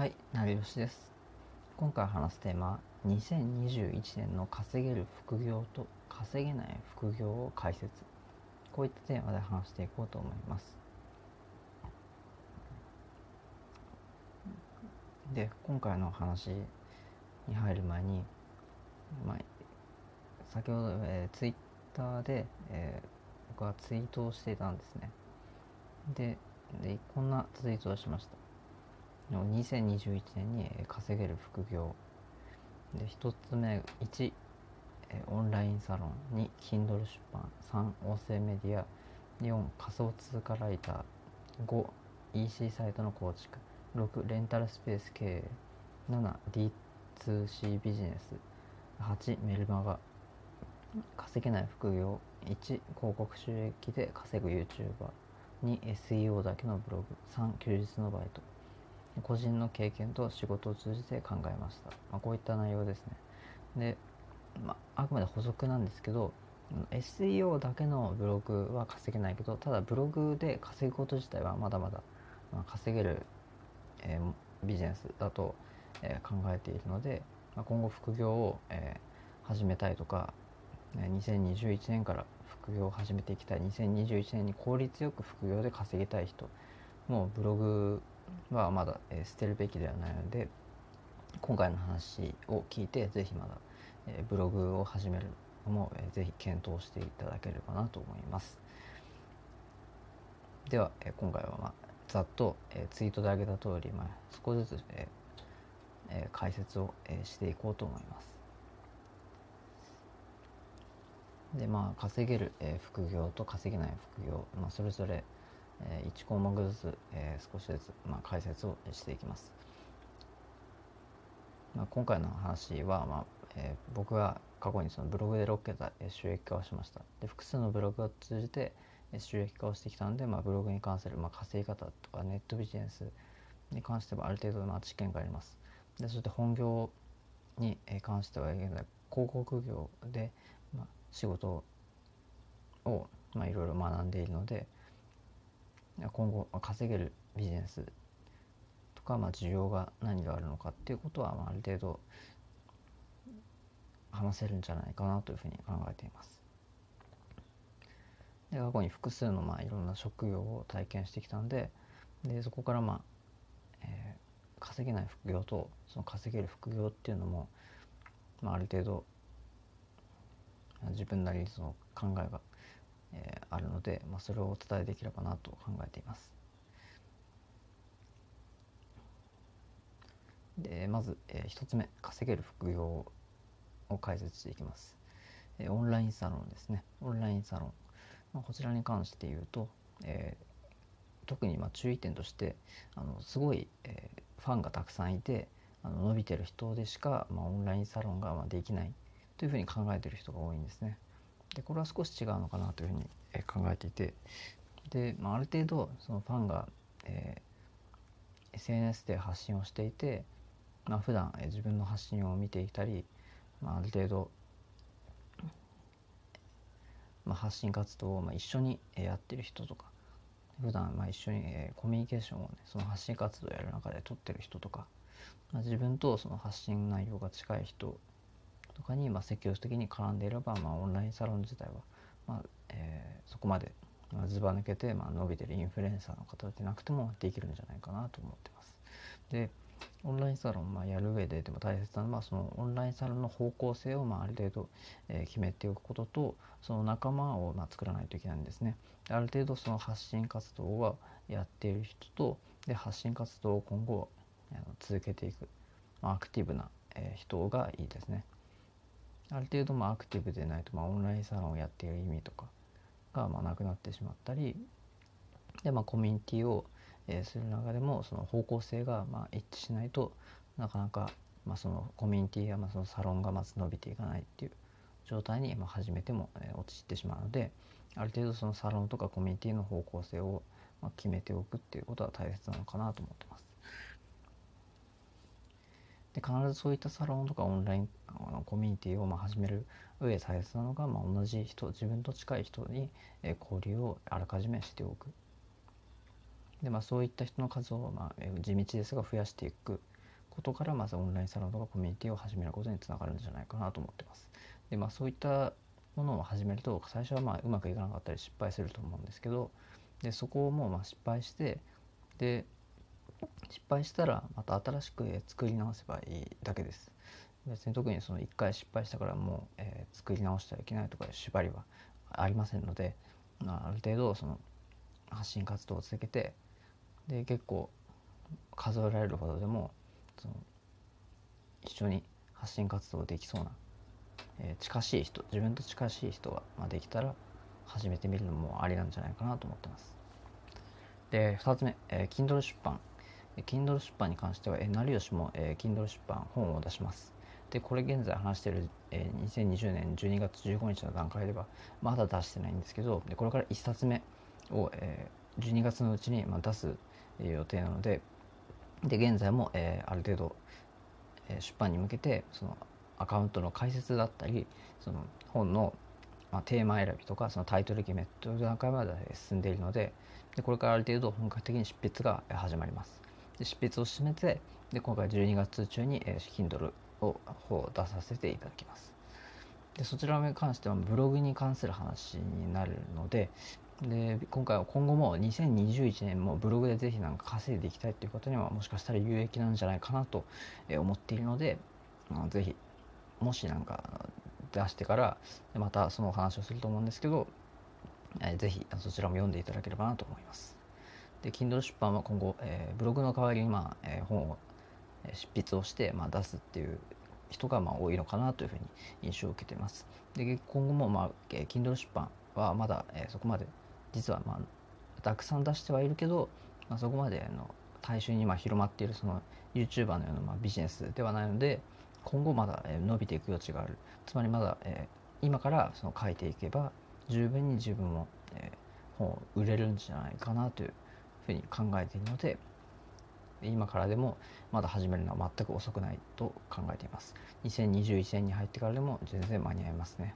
はい、成吉です。今回話すテーマは2021年の稼げる副業と稼げない副業を解説。こういったテーマで話していこうと思います。で、今回の話に入る前に、まあ、先ほど、えー、ツイッターで、えー僕はツイートをしていたんですね。で、でこんなツイートをしました。の2021年に稼げる副業。で1つ目1オンラインサロン2 Kindle 出版。3音声メディア。4仮想通貨ライター。5 EC サイトの構築。6レンタルスペース経営。7D2C ビジネス。8メルマガ。稼げない副業。1広告収益で稼ぐ YouTuber2 SEO だけのブログ。3休日のバイト。個人の経験と仕事を通じて考えました、まあ、こういった内容ですね。で、まあ、くまで補足なんですけど SEO だけのブログは稼げないけどただブログで稼ぐこと自体はまだまだ、稼げる、えービジネスだと、えー考えているので、まあ、今後副業を、えー始めたいとか2021年から副業を始めていきたい。2021年に効率よく副業で稼ぎたい人もうブログはまだ、え捨てるべきではないので今回の話を聞いてぜひまだ、えブログを始めるのも、えーぜひ検討していただければなと思います。では、え今回は、まあ、ざっと、えツイートで挙げた通り、まあ、少しずつ、ええ解説を、えしていこうと思います。でまあ稼げる、え副業と稼げない副業、まあ、それぞれ、え1項目ずつ、え少しずつ、ま、解説をしていきます、まあ、今回の話は、まあえー僕が過去にそのブログで6桁収益化をしました。で複数のブログを通じて収益化をしてきたので、まあ、ブログに関する、まあ、稼ぎ方とかネットビジネスに関してはある程度、まあ、知見があります。でそして本業に関しては現在広告業で、まあ、仕事をまあいろいろ学んでいるので今後稼げるビジネスとか、まあ、需要が何があるのかっていうことは、まあ、ある程度話せるんじゃないかなというふうに考えています。で過去に複数のまあいろんな職業を体験してきたんででそこからまあ、えー稼げない副業とその稼げる副業っていうのも、まあ、ある程度自分なりにその考えが、えーあるので、まあ、それをお伝えできればなと考えています。でまず、え1つ目稼げる副業を解説していきます、えーオンラインサロンですねオンラインサロン、まあ、こちらに関して言うと、えー特にまあ注意点としてあのすごい、えーファンがたくさんいてあの伸びてる人でしか、まあ、オンラインサロンがまあできないというふうに考えている人が多いんですね。でこれは少し違うのかなというふうに考えていて。で、まあ、ある程度そのファンが、えー SNS で発信をしていて、まあ普段え自分の発信を見ていたり、まあ、ある程度、まあ、発信活動をまあ一緒にやってる人とか普段まあ一緒にえコミュニケーションをねその発信活動をやる中で取ってる人とか、まあ、自分とその発信内容が近い人とかにまあ積極的に絡んでいれば、まあ、オンラインサロン自体は、まあえーそこまでずば抜けて、まあ、伸びてるインフルエンサーの方でなくてもできるんじゃないかなと思ってます。でオンラインサロン、まあ、やる上ででも大切なのはそのオンラインサロンの方向性を、まあ、ある程度、えー決めておくこととその仲間を、まあ、作らないといけないんですね。ある程度その発信活動をやっている人とで発信活動を今後あの続けていく、まあ、アクティブな、えー人がいいですね。ある程度まあアクティブでないと、まあ、オンラインサロンをやっている意味とかがまあなくなってしまったりで、まあ、コミュニティを、えする中でもその方向性がまあ一致しないとなかなか、まあ、そのコミュニティやまあそのサロンがまず伸びていかないっていう状態にまあ始めても、えー陥ってしまうのである程度そのサロンとかコミュニティの方向性をまあ決めておくっていうことは大切なのかなと思ってます。で必ずそういったサロンとかオンラインあのコミュニティをまあ始める上で大切なのが、まあ、同じ人自分と近い人に、え交流をあらかじめしておくで、まあ、そういった人の数を、まあ、地道ですが増やしていくことからまずオンラインサロンとかコミュニティを始めることにつながるんじゃないかなと思ってます。でまあそういったものを始めると最初はまあうまくいかなかったり失敗すると思うんですけどでそこをもうまあ失敗してで失敗したらまた新しく作り直せばいいだけです。別に特にその1回失敗したからもう、えー、作り直してはいけないとかいう縛りはありませんので、まあ、ある程度その発信活動を続けてで結構数えられるほどでもその一緒に発信活動できそうな、えー、近しい人自分と近しい人が、まあ、できたら始めてみるのもありなんじゃないかなと思ってます。で2つ目、えー、Kindle 出版 Kindle 出版に関しては、え、成吉も、え、Kindle 出版本を出します。でこれ現在話している、えー、2020年12月15日の段階ではまだ出してないんですけどでこれから1冊目を、えー、12月のうちに、まあ、出す、え、予定なのでで現在も、えー、ある程度、えー、出版に向けてそのアカウントの解説だったりその本の、まあ、テーマ選びとかそのタイトル決めという段階まで進んでいるのででこれからある程度本格的に執筆が始まります。で執筆を進めてで今回12月中に、えー、Kindle を方を出させていただきます。でそちらに関してはブログに関する話になるのでで今回は今後も2021年もブログでぜひなんか稼いでいきたいっていうことにはもしかしたら有益なんじゃないかなと思っているので、まあ、ぜひもしなんか出してからまたそのお話をすると思うんですけど、えー、ぜひそちらも読んでいただければなと思います。で Kindle 出版は今後、えー、ブログの代わりに、まあえー、本を執筆をして、まあ、出すっていう人がまあ多いのかなというふうに印象を受けています。で今後も、まあ、Kindle 出版はまだ、えー、そこまで実は、まあ、たくさん出してはいるけど、まあ、そこまでの大衆にまあ広まっているその YouTuber のようなまあビジネスではないので今後まだ伸びていく余地があるつまりまだ、えー、今からその書いていけば十分に自分も、えー、本を売れるんじゃないかなというふうに考えているので今からでもまだ始めるのは全く遅くないと考えています。2021年に入ってからでも全然間に合いますね。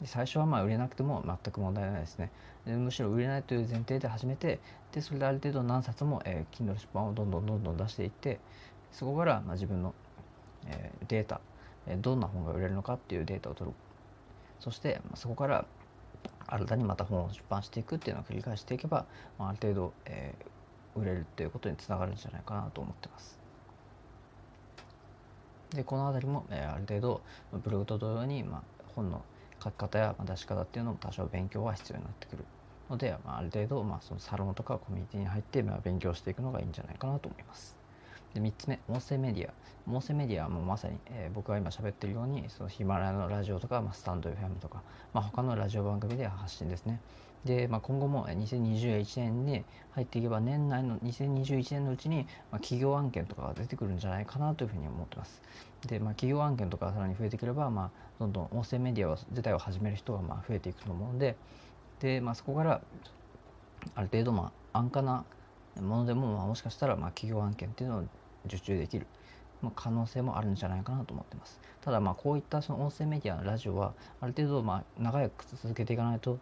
で最初はまあ売れなくても全く問題ないですね。でむしろ売れないという前提で始めてでそれである程度何冊も、えー、Kindle 出版をどんどんどんどん出していってそこからまあ自分の、えー、データ、え、どんな本が売れるのかっていうデータを取る。そして、まあ、そこから新たにまた本を出版していくっていうのを繰り返していけば、まあ、ある程度、えー、売れるっていうことにつながるんじゃないかなと思ってます。でこの辺りも、えー、ある程度ブログと同様に、まあ、本の書き方や出し方っていうのも多少勉強は必要になってくるので、まあ、ある程度、まあ、そのサロンとかコミュニティに入って、まあ、勉強していくのがいいんじゃないかなと思います。で3つ目音声メディア。音声メディアはもうまさに、えー、僕が今喋ってるようにそのヒマラヤのラジオとか、まあ、スタンド FM とか、まあ、他のラジオ番組で発信ですね。で、まあ、今後も2021年に入っていけば年内の2021年のうちに、まあ、企業案件とかが出てくるんじゃないかなというふうに思ってます。で、まあ、企業案件とかさらに増えてくれば、まあ、どんどん音声メディア自体を始める人がまあ増えていくと思うのでで、まあ、そこからある程度まあ安価なものでも、まあ、もしかしたらまあ企業案件っていうのを受注できるま可能性もあるんじゃないかなと思ってます。ただまあこういったその音声メディアのラジオはある程度まあ長く続けていかないと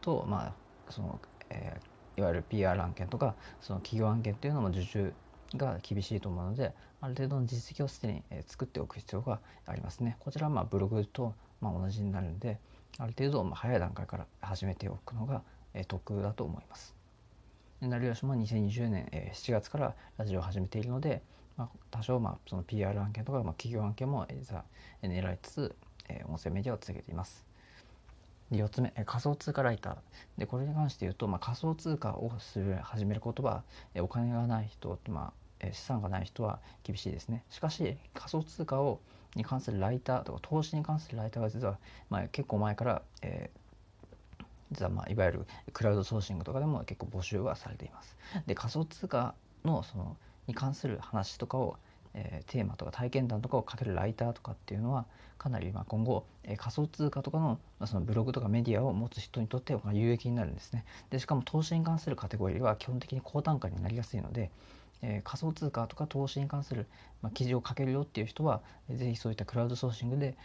とまあその、えー、いわゆる PR 案件とかその企業案件っていうのも受注が厳しいと思うのである程度の実績をすでに作っておく必要がありますね。こちらはまあブログとまあ同じになるんである程度まあ早い段階から始めておくのが得だと思います。成吉も2020年7月からラジオを始めているので、まあ、多少まあその PR 案件とか、まあ、企業案件も狙いつつえ音声メディアを続けています。で4つ目え仮想通貨ライターでこれに関して言うと、まあ、仮想通貨をする始めることはお金がない人、まあ、資産がない人は厳しいですねしかし仮想通貨をに関するライターとか投資に関するライターが実は、まあ、結構前から、えー、実は、まあ、いわゆるクラウドソーシングとかでも結構募集はされています。で仮想通貨のそのに関する話とかをえー、テーマとか体験談とかを書けるライターとかっていうのはかなりまあ今後、えー、仮想通貨とかの,、まあ、そのブログとかメディアを持つ人にとっては有益になるんですね。でしかも投資に関するカテゴリーは基本的に高単価になりやすいので、えー、仮想通貨とか投資に関する、まあ、記事を書けるよっていう人は、えー、ぜひそういったクラウドソーシングで、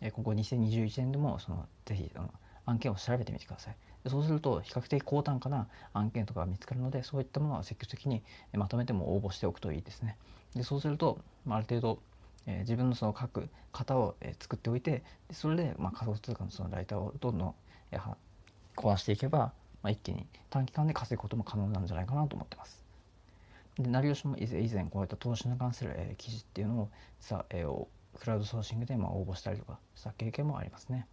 えー、今後2021年でもそのぜひあの案件を調べてみてください。そうすると比較的高単価な案件とかが見つかるのでそういったものは積極的にまとめても応募しておくといいですね。でそうするとまある程度えー、自分のその書く型を、えー、作っておいてそれで、まあ、仮想通貨のそのライターをどんどん、えー、こなしていけば、まあ、一気に短期間で稼ぐことも可能なんじゃないかなと思ってます。で成吉も以前こういった投資に関する、えー、記事っていうのをさ、えー、クラウドソーシングでまあ応募したりとかした経験もありますね。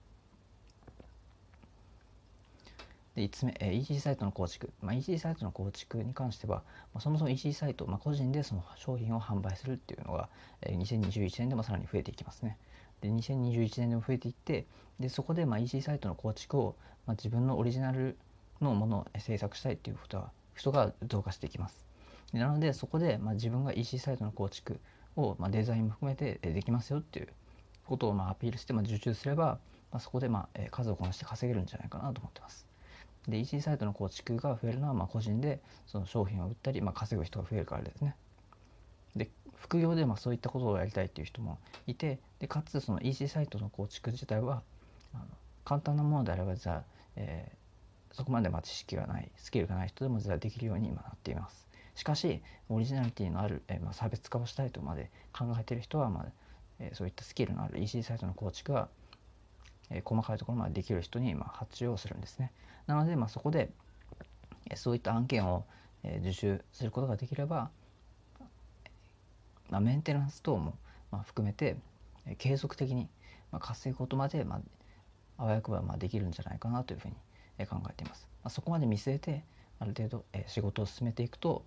で5つ目、えー、EC サイトの構築、まあ、EC サイトの構築に関しては、まあ、そもそも EC サイト、まあ、個人でその商品を販売するっていうのが、えー、2021年でもさらに増えていきますね。で2021年でも増えていってでそこでまあ EC サイトの構築を、まあ、自分のオリジナルのものを制作したいっていうことは人が増加していきます。なのでそこでまあ自分が EC サイトの構築をまあデザインも含めてできますよっていうことをまあアピールしてまあ受注すれば、まあ、そこでまあ数をこなして稼げるんじゃないかなと思ってます。で EC サイトの構築が増えるのはまあ個人でその商品を売ったり、まあ、稼ぐ人が増えるからですね。で副業でまあそういったことをやりたいっていう人もいてでかつその EC サイトの構築自体はあの簡単なものであればじゃあ、えー、そこまでまあ知識がないスキルがない人でもじゃあできるように今なっています。しかしオリジナリティのある、えー、まあ差別化をしたいとまで考えている人は、まあえ、そういったスキルのある EC サイトの構築が、えー、細かいところまでできる人にまあ発注をするんですね。なので、まあ、そこでそういった案件を受注することができれば、まあ、メンテナンス等も含めて継続的に稼ぐことまで、まあ、わよくばまあできるんじゃないかなというふうに考えています。まあ、そこまで見据えてある程度仕事を進めていくと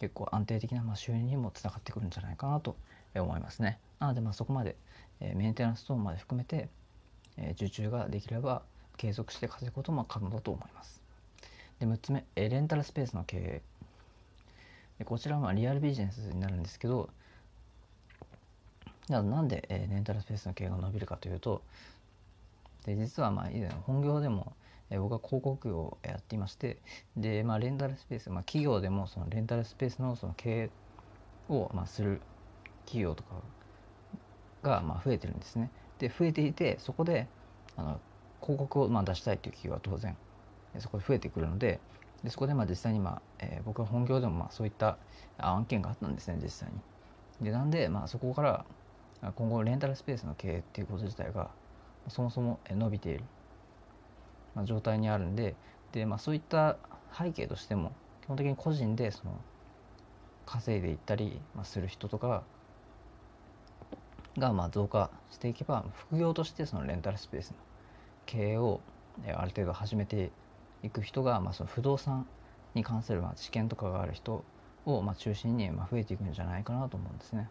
結構安定的なま収入にもつながってくるんじゃないかなと思いますね。なのでまあそこまでメンテナンス等まで含めて受注ができれば継続して稼ぐことも可能だと思います。で6つ目レンタルスペースの経営でこちらはリアルビジネスになるんですけどじゃなんで、えレンタルスペースの経営が伸びるかというとで実はまあ以前本業でも、え僕は広告業をやっていましてで、まあ、レンタルスペース、まあ、企業でもそのレンタルスペースのその経営を、まあ、する企業とかが、まあ、増えてるんですね。で増えていてそこであの広告をまあ出したいという企業は当然そこで増えてくるのででそこでまあ実際に、まあえー、僕は本業でもまあそういった案件があったんですね実際に。でなんで、まあ、そこから今後レンタルスペースの経営っていうこと自体がそもそも伸びている、まあ、状態にあるんでで、まあ、そういった背景としても基本的に個人でその稼いでいったり、する人とかがまあ増加していけば副業としてそのレンタルスペースの経営をある程度始めていく人が、まあ、その不動産に関するまあ知見とかがある人をまあ中心にまあ増えていくんじゃないかなと思うんですね。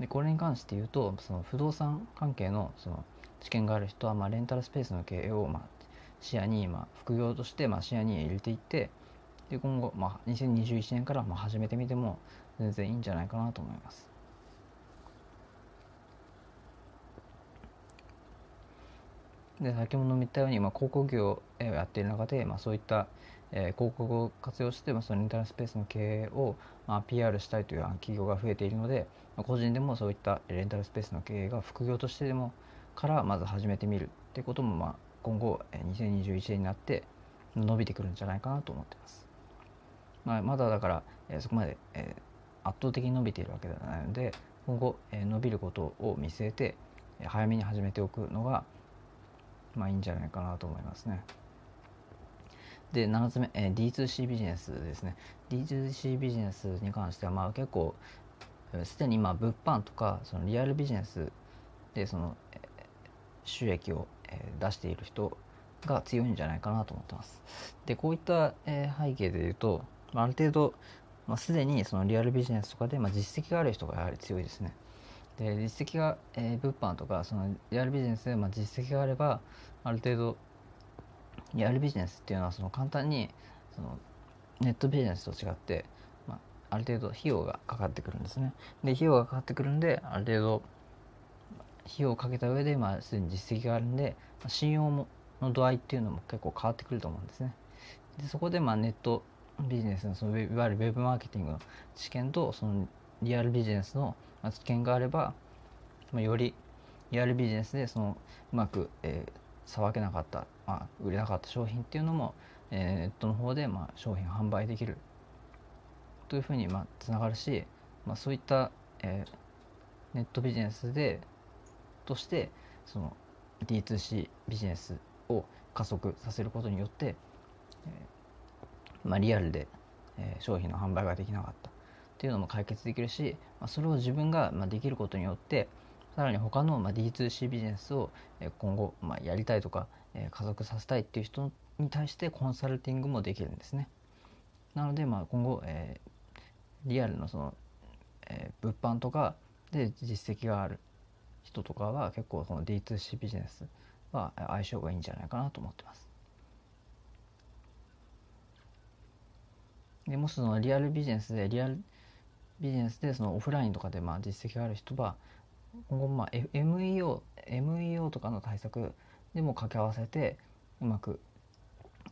でこれに関して言うとその不動産関係のその知見がある人はまあレンタルスペースの経営をまあ視野にまあ副業としてまあ視野に入れていってで今後まあ2021年からまあ始めてみても全然いいんじゃないかなと思います。で先ほども言ったように、まあ、広告業をやっている中で、まあ、そういった、えー、広告を活用して、まあ、そのインターネットスペースの経営を、まあ、PR したいという企業が増えているので、まあ、個人でもそういったレンタルスペースの経営が副業としてでもからまず始めてみるってことも、まあ、今後2021年になって伸びてくるんじゃないかなと思ってます。まあ、まだだから、えー、そこまで、えー、圧倒的に伸びているわけではないので今後、えー、伸びることを見据えて早めに始めておくのがまあいいんじゃないかなと思いますね。で7つ目、えー、D2C ビジネスですね D2C ビジネスに関してはまあ結構すでに今物販とかそのリアルビジネスでその、えー、収益を、えー、出している人が強いんじゃないかなと思ってます。でこういった、えー、背景でいうとまあある程度、まあ、すでにそのリアルビジネスとかで、まあ、実績がある人がやはり強いですね。で実績が、えー、物販とかそのリアルビジネスで、まあ、実績があればある程度リアルビジネスっていうのはその簡単にそのネットビジネスと違って、まあ、ある程度費用がかかってくるんですね。で費用がかかってくるんである程度費用をかけた上で、まあ、すでに実績があるんで、まあ、信用もの度合いっていうのも結構変わってくると思うんですね。でそこでまあネットビジネスのそのいわゆるウェブマーケティングの知見とそのリアルビジネスの知見があれば、まあ、よりリアルビジネスでそのうまく、えー、さばけなかった、まあ、売れなかった商品っていうのも、えー、ネットの方で、まあ、商品販売できる。というふうに、まあ、つながるし、まあ、そういった、えー、ネットビジネスでとしてその D2C ビジネスを加速させることによって、えーまあ、リアルで、えー、商品の販売ができなかった。っていうのも解決できるし、まあ、それを自分が、まあ、できることによってさらに他の、まあ、D2C ビジネスを今後、まあ、やりたいとか、加速させたいっていう人に対してコンサルティングもできるんですね。なので、まあ、今後、えー、リアルのその、えー、物販とかで実績がある人とかは結構この D2C ビジネスは相性がいいんじゃないかなと思ってます。でもしそのリアルビジネスでリアルビジネスでそのオフラインとかでまあ実績がある人は今後まあ MEO, MEO とかの対策でも掛け合わせてうまく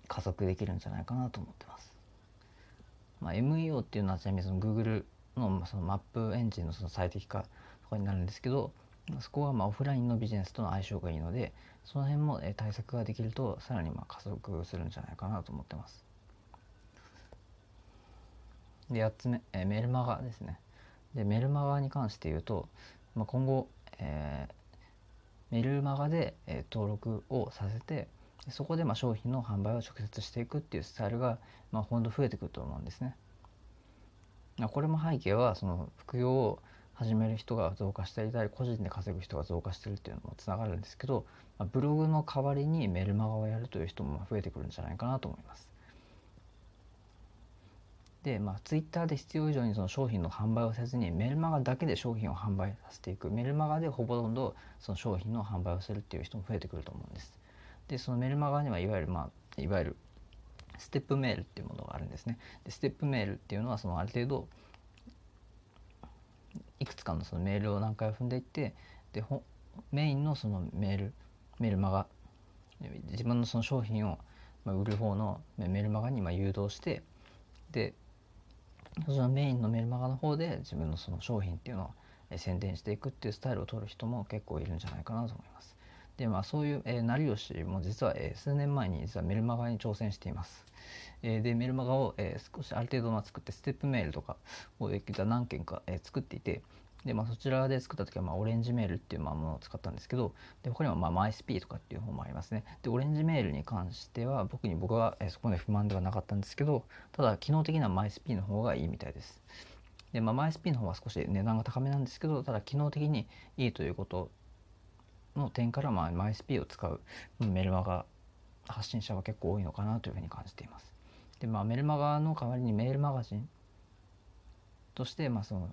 加速できるんじゃないかなと思ってます。まあ、MEO っていうのはちなみにその Google のそのマップエンジンのその最適化とかになるんですけどそこはまあオフラインのビジネスとの相性がいいのでその辺も対策ができるとさらにまあ加速するんじゃないかなと思ってます。で8つ目、えメルマガですね。でメルマガに関して言うと、まあ、今後、えー、メルマガで、えー、登録をさせてそこでまあ商品の販売を直接していくっていうスタイルが、まあ、ほんと増えてくると思うんですね。これも背景はその副業を始める人が増加していたり個人で稼ぐ人が増加してるっていうのもつながるんですけど、まあ、ブログの代わりにメルマガをやるという人も増えてくるんじゃないかなと思います。で、まあ、ツイッターで必要以上にその商品の販売をせずにメルマガだけで商品を販売させていくメルマガでほぼほとその商品の販売をするっていう人も増えてくると思うんです。でそのメルマガにはいわゆるまあいわゆるステップメールっていうものがあるんですね。でステップメールっていうのはそのある程度いくつかのそのメールを何回踏んでいってでメインのそのメールメルマガ自分のその商品を売る方のメルマガに誘導してでそのメインのメルマガの方で自分のその商品っていうのを宣伝していくっていうスタイルを取る人も結構いるんじゃないかなと思います。でまあそういう、えー、成吉も実は、えー、数年前に実はメルマガに挑戦しています。えー、でメルマガを、えー、少しある程度ま作ってステップメールとかを何件か、えー、作っていてで、まあ、そちらで作った時は、まあ、オレンジメールっていうまあものを使ったんですけどで他にも、まあ、マイスピーとかっていう方もありますね。でオレンジメールに関しては僕に僕は、え、そこまで不満ではなかったんですけどただ機能的にはマイスピーの方がいいみたいです。で、まあ、マイスピーの方は少し値段が高めなんですけどただ機能的にいいということの点から、まあ、マイスピーを使うメルマガ発信者は結構多いのかなというふうに感じています。でまあメルマガの代わりにメールマガジンとして、まあ、その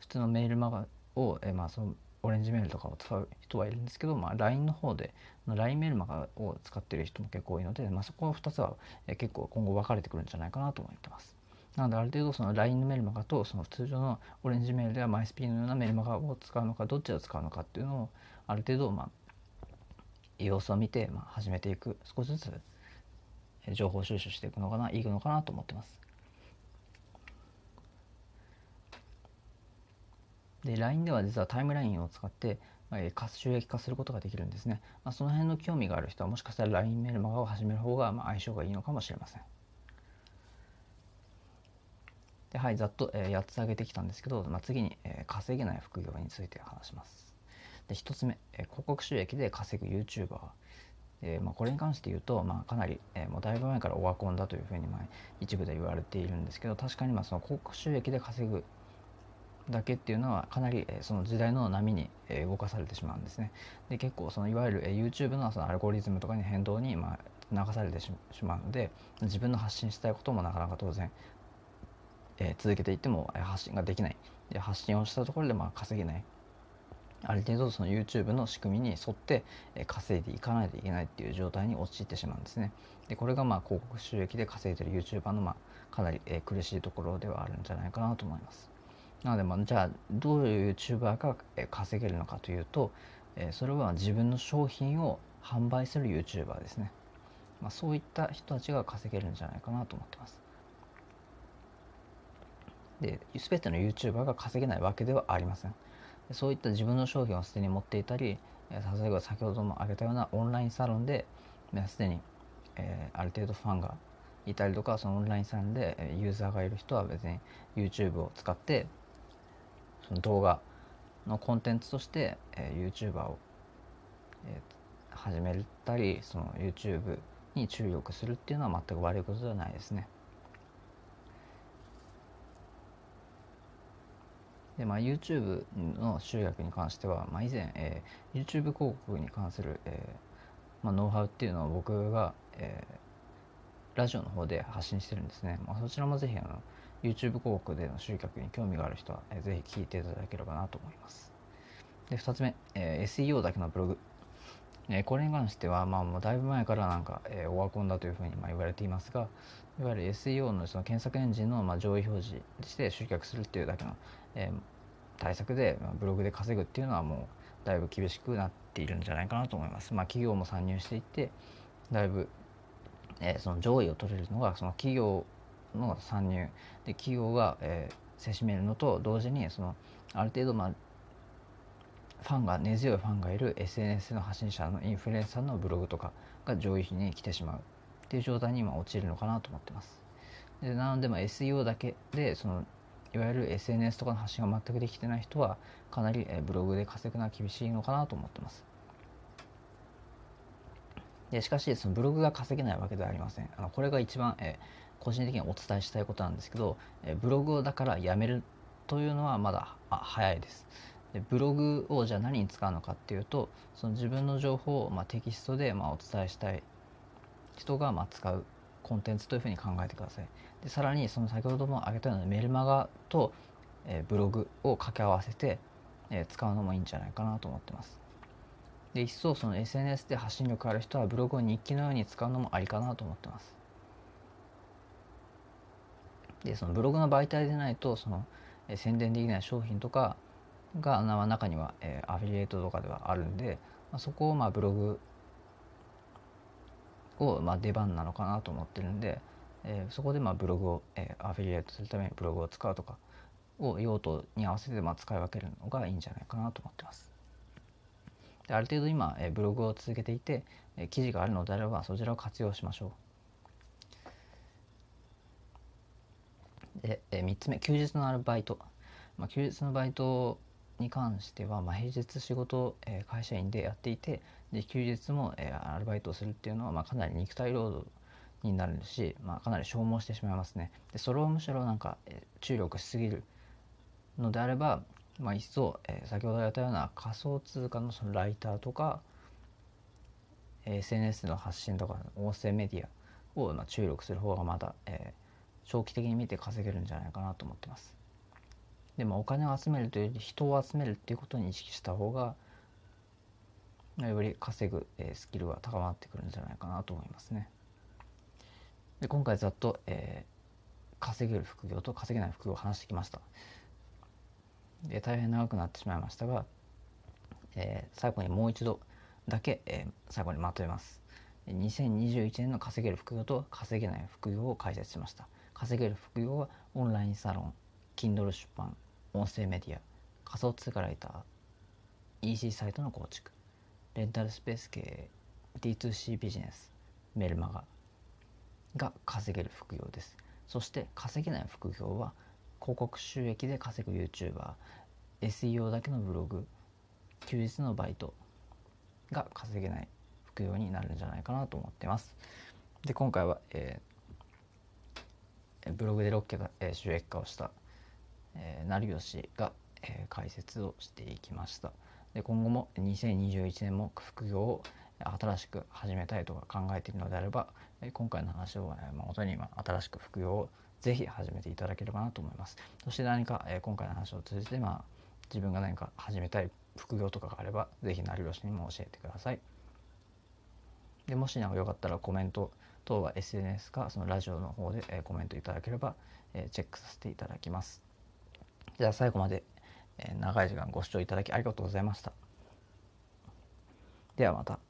普通のメールマガを、えまあ、そのオレンジメールとかを使う人はいるんですけど、まあ、LINE の方で LINE メールマガを使ってる人も結構多いので、まあ、そこの2つは、結構今後分かれてくるんじゃないかなと思ってます。なのである程度その LINE のメルマガとその通常のオレンジメールでは MySP のようなメルマガを使うのかどっちを使うのかっていうのをある程度まあ様子を見てまあ始めていく少しずつ情報収集していくのかないいのかなと思ってます。で LINE では実はタイムラインを使って、まあ、収益化することができるんですね、まあ、その辺の興味がある人はもしかしたら LINE メルマガを始める方がまあ相性がいいのかもしれません。ではいざっと、えー、8つ挙げてきたんですけど、まあ、次に、えー、稼げない副業について話します。で1つ目、えー、広告収益で稼ぐ YouTuber えまあ、これに関して言うと、まあ、かなり、えー、もうだいぶ前からオワコンだというふうに、まあ、一部で言われているんですけど確かにまあその広告収益で稼ぐだけっていうのはかなり、その時代の波に、動かされてしまうんですね。で結構そのいわゆる、YouTube のそのアルゴリズムとかに変動に、まあ、流されてしまうので自分の発信したいこともなかなか当然、え、続けていっても発信ができないで発信をしたところでまあ稼げないある程度その YouTube の仕組みに沿って稼いでいかないといけないっていう状態に陥ってしまうんですね。でこれがまあ広告収益で稼いでる YouTuber のまあかなり苦しいところではあるんじゃないかなと思います。なのでまあじゃあどういう YouTuber が稼げるのかというとそれは自分の商品を販売する YouTuber ですね。まあ、そういった人たちが稼げるんじゃないかなと思ってます。で全ての YouTuber が稼げないわけではありません。そういった自分の商品をすでに持っていたり例えば先ほども挙げたようなオンラインサロンですでに、えー、ある程度ファンがいたりとかそのオンラインサロンでユーザーがいる人は別に YouTube を使ってその動画のコンテンツとして、えー、YouTuber を、えー、始めたりその YouTube に注力するっていうのは全く悪いことではないですね。でまあ、YouTube の集約に関しては、まあ、以前、えー、YouTube 広告に関する、えーまあ、ノウハウっていうのを僕が、えー、ラジオの方で発信してるんですね、まあ、そちらもぜひあの YouTube 広告での集客に興味がある人は、えー、ぜひ聞いていただければなと思いますで2つ目、えー、SEO だけのブログ、えー、これに関しては、まあ、もうだいぶ前からなんか、えー、オワコンだというふうにまあ言われていますがいわゆる SEO のその検索エンジンのまあ上位表示して集客するっていうだけの、えー、対策で、まあ、ブログで稼ぐっていうのはもうだいぶ厳しくなっているんじゃないかなと思います。まあ、企業も参入していってだいぶ、えー、その上位を取れるのがその企業の参入で企業が、えー、せしめるのと同時にそのある程度まあファンが根強いファンがいる SNS の発信者のインフルエンサーのブログとかが上位に来てしまうっていう状態に今陥るのかなと思ってます。でなのでま SEO だけでそのいわゆる SNS とかの発信が全くできてない人はかなりえブログで稼ぐのは厳しいのかなと思ってます。でしかしそのブログが稼げないわけではありません。あのこれが一番え個人的にお伝えしたいことなんですけどえブログをだからやめるというのはまだ早いです。でブログをじゃあ何に使うのかっていうとその自分の情報をまあテキストでまあお伝えしたい人がまあ使うコンテンツというふうに考えてください。でさらにその先ほども挙げたようなメルマガと、えー、ブログを掛け合わせて、えー、使うのもいいんじゃないかなと思ってます。で一層その SNS で発信力ある人はブログを日記のように使うのもありかなと思ってます。でそのブログの媒体でないとその、え、宣伝できない商品とかが中には、え、アフィリエイトとかではあるんで、まあ、そこをまあブログを、まあ、出番なのかなと思ってるんで、えー、そこでまあブログを、えー、アフィリエイトするためにブログを使うとかを用途に合わせてまあ使い分けるのがいいんじゃないかなと思ってます。である程度今、えー、ブログを続けていて、えー、記事があるのであればそちらを活用しましょう。で、えー、3つ目休日のアルバイト、まあ、休日のバイトに関しては、まあ、平日仕事、えー、会社員でやっていてで休日も、えー、アルバイトをするっていうのは、まあ、かなり肉体労働になるし、まあ、かなり消耗してしまいますね。でそれをむしろなんか、えー、注力しすぎるのであれば、まあ、一層、えー、先ほど言ったような仮想通貨のそのライターとか、SNS の発信とか音声メディアを、まあ、注力する方がまだ、えー、長期的に見て稼げるんじゃないかなと思ってます。でもお金を集めるというより人を集めるっていうことに意識した方がより稼ぐ、スキルは高まってくるんじゃないかなと思いますね。で今回ざっと、えー、稼げる副業と稼げない副業を話してきました。で大変長くなってしまいましたが、えー、最後にもう一度だけ、えー、最後にまとめます。2021年の稼げる副業と稼げない副業を解説しました。稼げる副業はオンラインサロン、Kindle 出版、音声メディア、仮想通貨ライター、EC サイトの構築、レンタルスペース系 D2C ビジネス、メルマガが稼げる副業です。そして稼げない副業は広告収益で稼ぐ YouTuber、SEO だけのブログ、休日のバイトが稼げない副業になるんじゃないかなと思ってます。で今回は、えー、ブログで6桁、えー、収益化をしたえ、成吉が、え、解説をしていきました。で今後も2021年も副業を新しく始めたいとか考えているのであれば、え、今回の話を、えー、元に今新しく副業をぜひ始めていただければなと思います。そして何か、え、今回の話を通じて、まあ、自分が何か始めたい副業とかがあればぜひ成吉にも教えてください。でもしなんかよかったらコメント等は SNS かそのラジオの方で、え、コメントいただければ、え、チェックさせていただきますじゃあ最後まで、え長い時間ご視聴いただきありがとうございました。ではまた。